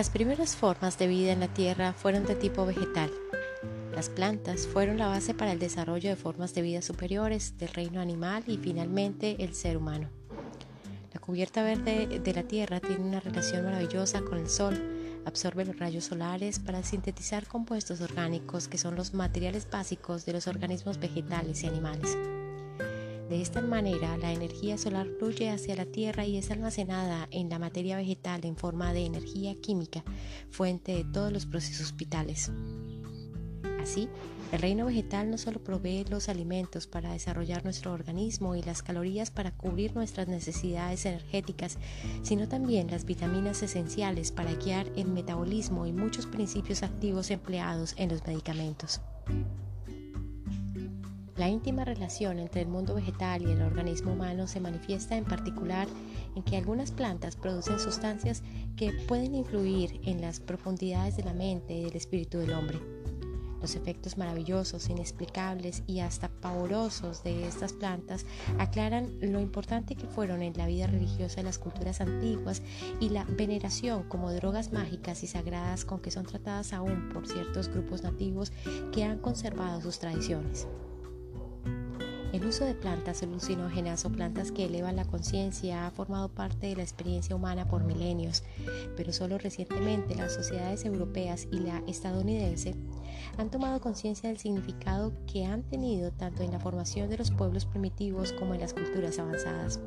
Las primeras formas de vida en la Tierra fueron de tipo vegetal. Las plantas fueron la base para el desarrollo de formas de vida superiores del reino animal y finalmente el ser humano. La cubierta verde de la Tierra tiene una relación maravillosa con el Sol, absorbe los rayos solares para sintetizar compuestos orgánicos que son los materiales básicos de los organismos vegetales y animales. De esta manera, la energía solar fluye hacia la Tierra y es almacenada en la materia vegetal en forma de energía química, fuente de todos los procesos vitales. Así, el reino vegetal no solo provee los alimentos para desarrollar nuestro organismo y las calorías para cubrir nuestras necesidades energéticas, sino también las vitaminas esenciales para guiar el metabolismo y muchos principios activos empleados en los medicamentos. La íntima relación entre el mundo vegetal y el organismo humano se manifiesta en particular en que algunas plantas producen sustancias que pueden influir en las profundidades de la mente y del espíritu del hombre. Los efectos maravillosos, inexplicables y hasta pavorosos de estas plantas aclaran lo importante que fueron en la vida religiosa de las culturas antiguas y la veneración como drogas mágicas y sagradas con que son tratadas aún por ciertos grupos nativos que han conservado sus tradiciones. El uso de plantas alucinógenas o plantas que elevan la conciencia ha formado parte de la experiencia humana por milenios, pero solo recientemente las sociedades europeas y la estadounidense han tomado conciencia del significado que han tenido tanto en la formación de los pueblos primitivos como en las culturas avanzadas.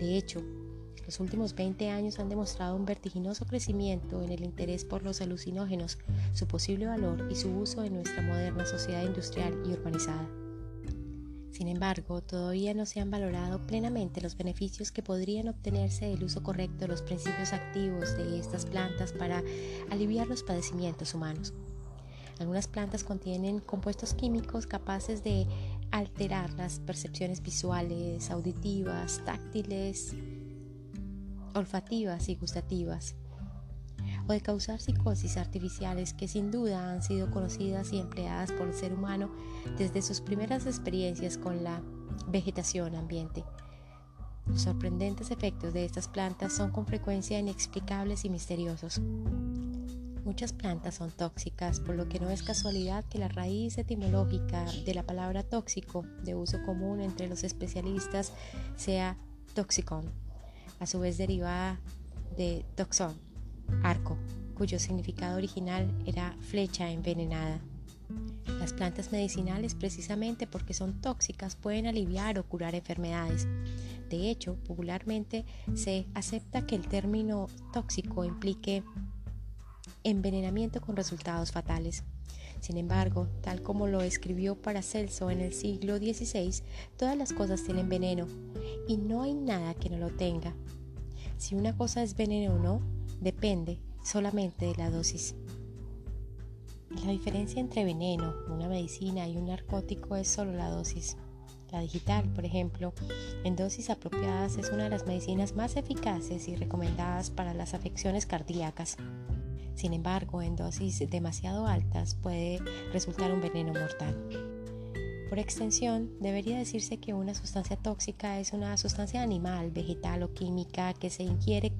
De hecho, los últimos 20 años han demostrado un vertiginoso crecimiento en el interés por los alucinógenos, su posible valor y su uso en nuestra moderna sociedad industrial y urbanizada. Sin embargo, todavía no se han valorado plenamente los beneficios que podrían obtenerse del uso correcto de los principios activos de estas plantas para aliviar los padecimientos humanos. Algunas plantas contienen compuestos químicos capaces de alterar las percepciones visuales, auditivas, táctiles, olfativas y gustativas o de causar psicosis artificiales que sin duda han sido conocidas y empleadas por el ser humano desde sus primeras experiencias con la vegetación ambiente. Los sorprendentes efectos de estas plantas son con frecuencia inexplicables y misteriosos. Muchas plantas son tóxicas, por lo que no es casualidad que la raíz etimológica de la palabra tóxico, de uso común entre los especialistas, sea toxicón, a su vez derivada de toxón, arco, cuyo significado original era flecha envenenada. Las plantas medicinales, precisamente porque son tóxicas, pueden aliviar o curar enfermedades. De hecho, popularmente se acepta que el término tóxico implique envenenamiento con resultados fatales. Sin embargo, tal como lo escribió Paracelso en el siglo XVI, todas las cosas tienen veneno y no hay nada que no lo tenga. Si una cosa es veneno o no, depende solamente de la dosis. La diferencia entre veneno, una medicina y un narcótico es solo la dosis. La digital, por ejemplo, en dosis apropiadas es una de las medicinas más eficaces y recomendadas para las afecciones cardíacas. Sin embargo, en dosis demasiado altas puede resultar un veneno mortal. Por extensión, debería decirse que una sustancia tóxica es una sustancia animal, vegetal o química que se ingiere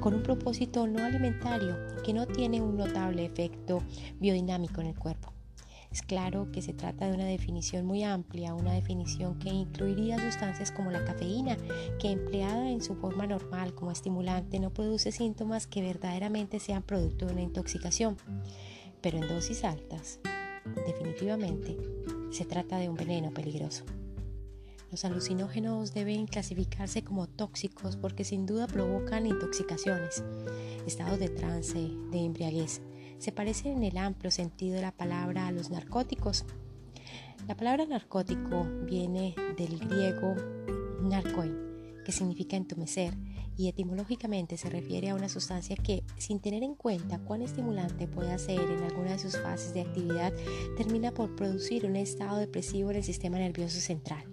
con un propósito no alimentario que no tiene un notable efecto biodinámico en el cuerpo. Es claro que se trata de una definición muy amplia, una definición que incluiría sustancias como la cafeína, que empleada en su forma normal como estimulante no produce síntomas que verdaderamente sean producto de una intoxicación, pero en dosis altas, definitivamente se trata de un veneno peligroso. Los alucinógenos deben clasificarse como tóxicos porque sin duda provocan intoxicaciones, estados de trance, de embriaguez. Se parecen en el amplio sentido de la palabra a los narcóticos. La palabra narcótico viene del griego narcoin, que significa entumecer, y etimológicamente se refiere a una sustancia que, sin tener en cuenta cuán estimulante puede ser en alguna de sus fases de actividad, termina por producir un estado depresivo en el sistema nervioso central.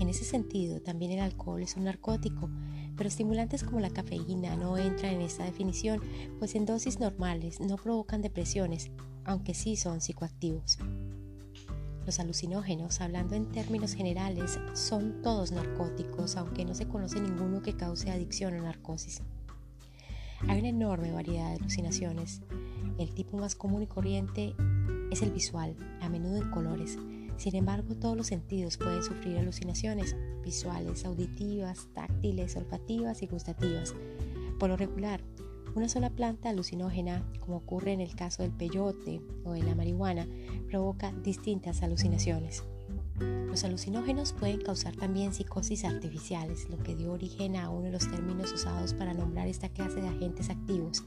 En ese sentido, también el alcohol es un narcótico, pero estimulantes como la cafeína no entran en esta definición, pues en dosis normales no provocan depresiones, aunque sí son psicoactivos. Los alucinógenos, hablando en términos generales, son todos narcóticos, aunque no se conoce ninguno que cause adicción o narcosis. Hay una enorme variedad de alucinaciones. El tipo más común y corriente es el visual, a menudo en colores. Sin embargo, todos los sentidos pueden sufrir alucinaciones visuales, auditivas, táctiles, olfativas y gustativas. Por lo regular, una sola planta alucinógena, como ocurre en el caso del peyote o de la marihuana, provoca distintas alucinaciones. Los alucinógenos pueden causar también psicosis artificiales, lo que dio origen a uno de los términos usados para nombrar esta clase de agentes activos,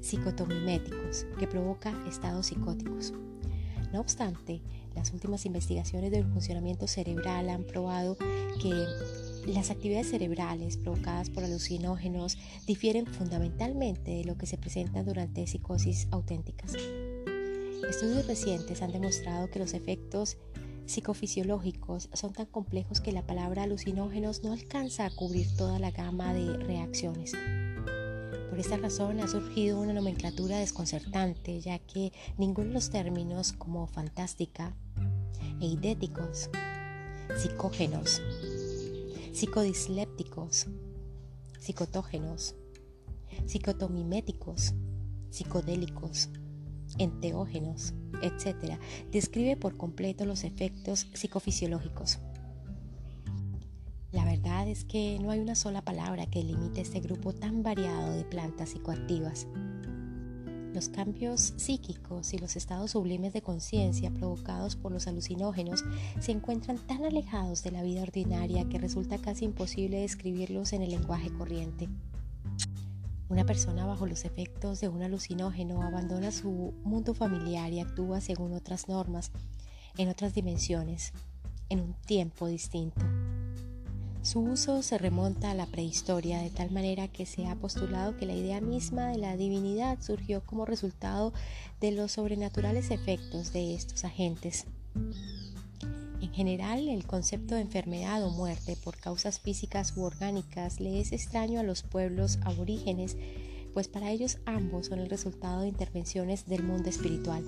psicotomiméticos, que provoca estados psicóticos. No obstante, las últimas investigaciones del funcionamiento cerebral han probado que las actividades cerebrales provocadas por alucinógenos difieren fundamentalmente de lo que se presenta durante psicosis auténticas. Estudios recientes han demostrado que los efectos psicofisiológicos son tan complejos que la palabra alucinógenos no alcanza a cubrir toda la gama de reacciones. Por esta razón ha surgido una nomenclatura desconcertante, ya que ninguno de los términos como fantástica, eidéticos, psicógenos, psicodislépticos, psicotógenos, psicotomiméticos, psicodélicos, enteógenos, etc., describe por completo los efectos psicofisiológicos. La verdad es que no hay una sola palabra que limite este grupo tan variado de plantas psicoactivas. Los cambios psíquicos y los estados sublimes de conciencia provocados por los alucinógenos se encuentran tan alejados de la vida ordinaria que resulta casi imposible describirlos en el lenguaje corriente. Una persona bajo los efectos de un alucinógeno abandona su mundo familiar y actúa según otras normas, en otras dimensiones, en un tiempo distinto. Su uso se remonta a la prehistoria, de tal manera que se ha postulado que la idea misma de la divinidad surgió como resultado de los sobrenaturales efectos de estos agentes. En general, el concepto de enfermedad o muerte por causas físicas u orgánicas le es extraño a los pueblos aborígenes pues para ellos ambos son el resultado de intervenciones del mundo espiritual.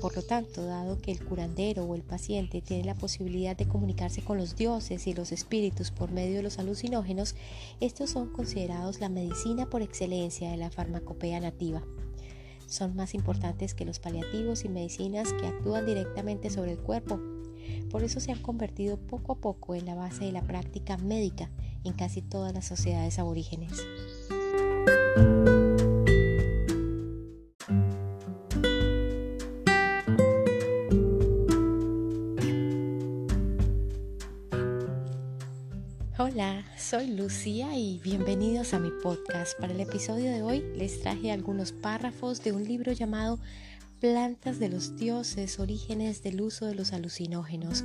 Por lo tanto, dado que el curandero o el paciente tiene la posibilidad de comunicarse con los dioses y los espíritus por medio de los alucinógenos, estos son considerados la medicina por excelencia de la farmacopea nativa. Son más importantes que los paliativos y medicinas que actúan directamente sobre el cuerpo. Por eso se han convertido poco a poco en la base de la práctica médica en casi todas las sociedades aborígenes. Soy Lucía y bienvenidos a mi podcast. Para el episodio de hoy les traje algunos párrafos de un libro llamado Plantas de los Dioses, Orígenes del Uso de los Alucinógenos,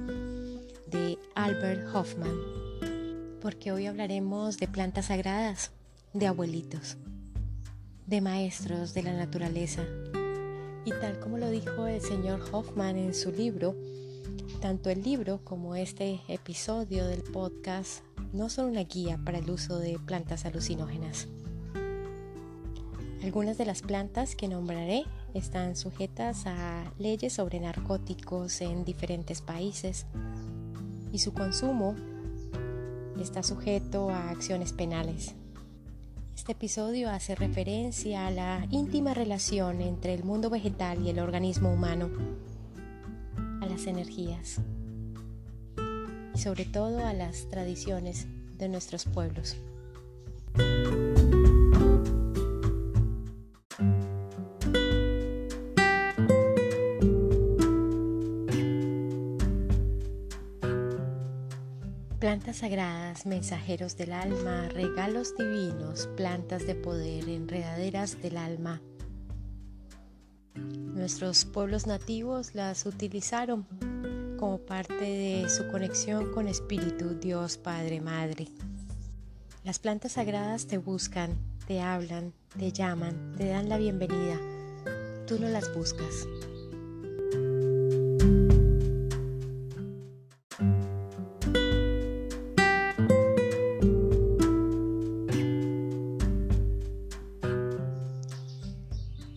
de Albert Hoffman, porque hoy hablaremos de plantas sagradas, de abuelitos, de maestros de la naturaleza. Y tal como lo dijo el señor Hoffman en su libro, tanto el libro como este episodio del podcast no son una guía para el uso de plantas alucinógenas. Algunas de las plantas que nombraré están sujetas a leyes sobre narcóticos en diferentes países y su consumo está sujeto a acciones penales. Este episodio hace referencia a la íntima relación entre el mundo vegetal y el organismo humano, energías y sobre todo a las tradiciones de nuestros pueblos. Plantas sagradas, mensajeros del alma, regalos divinos, plantas de poder, enredaderas del alma. Nuestros pueblos nativos las utilizaron como parte de su conexión con Espíritu, Dios, Padre, Madre. Las plantas sagradas te buscan, te hablan, te llaman, te dan la bienvenida. Tú no las buscas.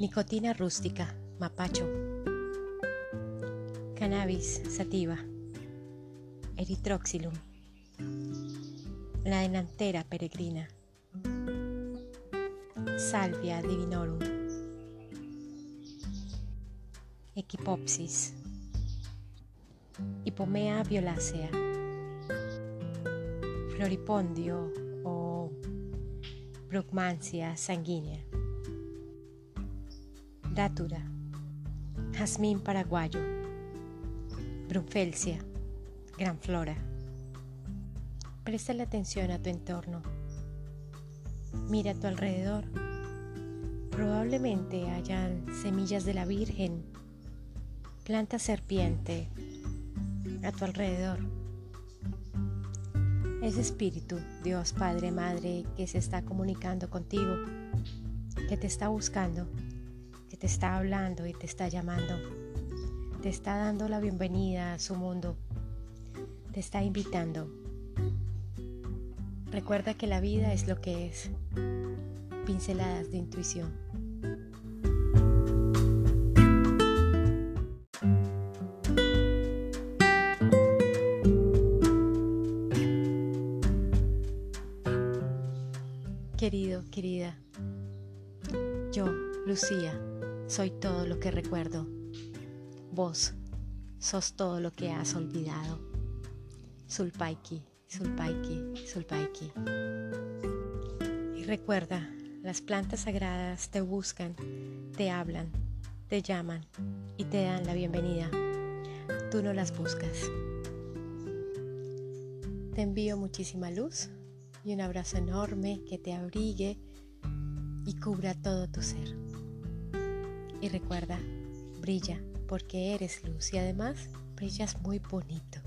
Nicotina rústica, mapacho. Cannabis sativa. Erythroxylum. La delantera peregrina. Salvia divinorum. Equipopsis. Hipomea violacea. Floripondio o Brugmansia sanguínea. Datura. Jazmín paraguayo. Brunfelsia. Gran flora. Presta la atención a tu entorno. Mira a tu alrededor. Probablemente hayan semillas de la Virgen, planta serpiente a tu alrededor. Ese espíritu, Dios Padre, Madre, que se está comunicando contigo, que te está buscando, te está hablando y te está llamando, te está dando la bienvenida a su mundo, te está invitando Recuerda que la vida es lo que es. Pinceladas de intuición. Querido, querida, yo, Lucía, soy todo lo que recuerdo. Vos sos todo lo que has olvidado. Sulpaiki. Sulpaiki, Sulpaiki. Y recuerda, las plantas sagradas te buscan, te hablan, te llaman y te dan la bienvenida. Tú no las buscas. Te envío muchísima luz y un abrazo enorme que te abrigue y cubra todo tu ser. Y recuerda, brilla porque eres luz y además brillas muy bonito.